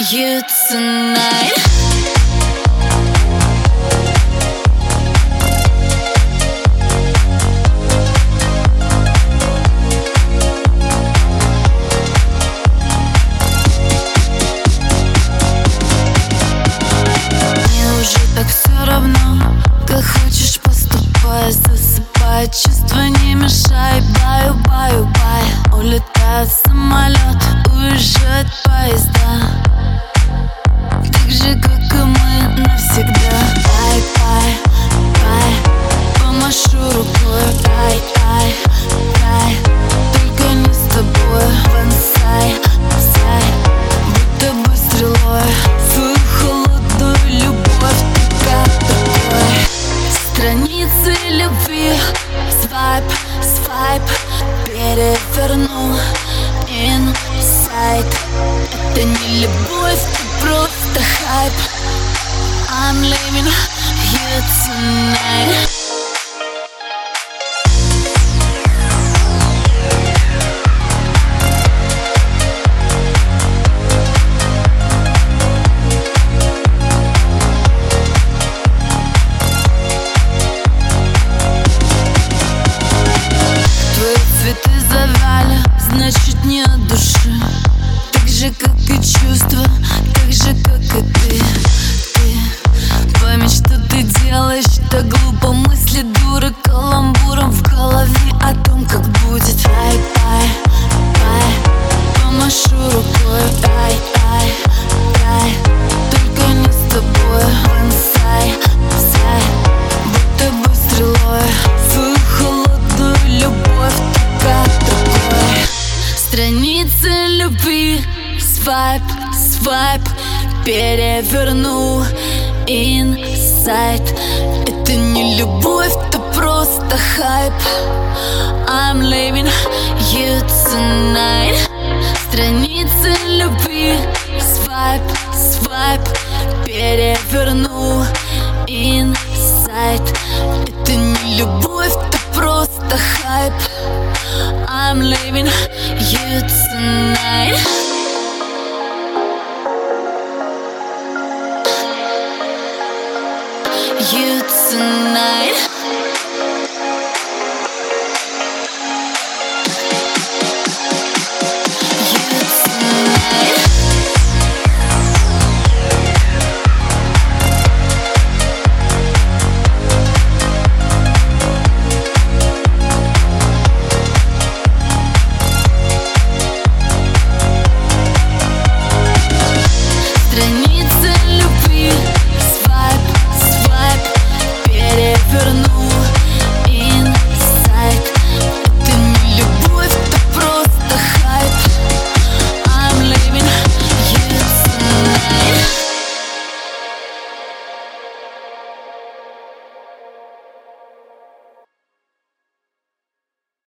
you tonight. Чувства не мешай Баю, баю, бай. Улетает самолет, уезжает поезда Так же, как и мы навсегда. Bye, bye, bye Помашу рукой, дай, дай, дай Только не с тобой, вансай, сай Будто бы стрелой. Свою холодную любовь Ты как такой? Страницы любви. Swipe, свайп Переверну. Инсайд Это не любовь, ты просто хайп I'm leaving you tonight чувства, так же, как и ты. Ты пойми, что ты делаешь так глупо. Мысли дуры каламбуром в голове О том, как будет. Ай, ай, ай Помашу рукой, ай, ай, ай Только не с тобой, вансай, сай Будто бы стрелой. Свою холодную любовь Ты как другой. Страницы любви Swipe, swipe Переверну inside. Это не любовь, это просто хайп. I'm leaving you tonight. Страницы любви. Swipe, swipe Переверну inside. Это не любовь, это просто хайп. I'm leaving you tonight You tonight could've known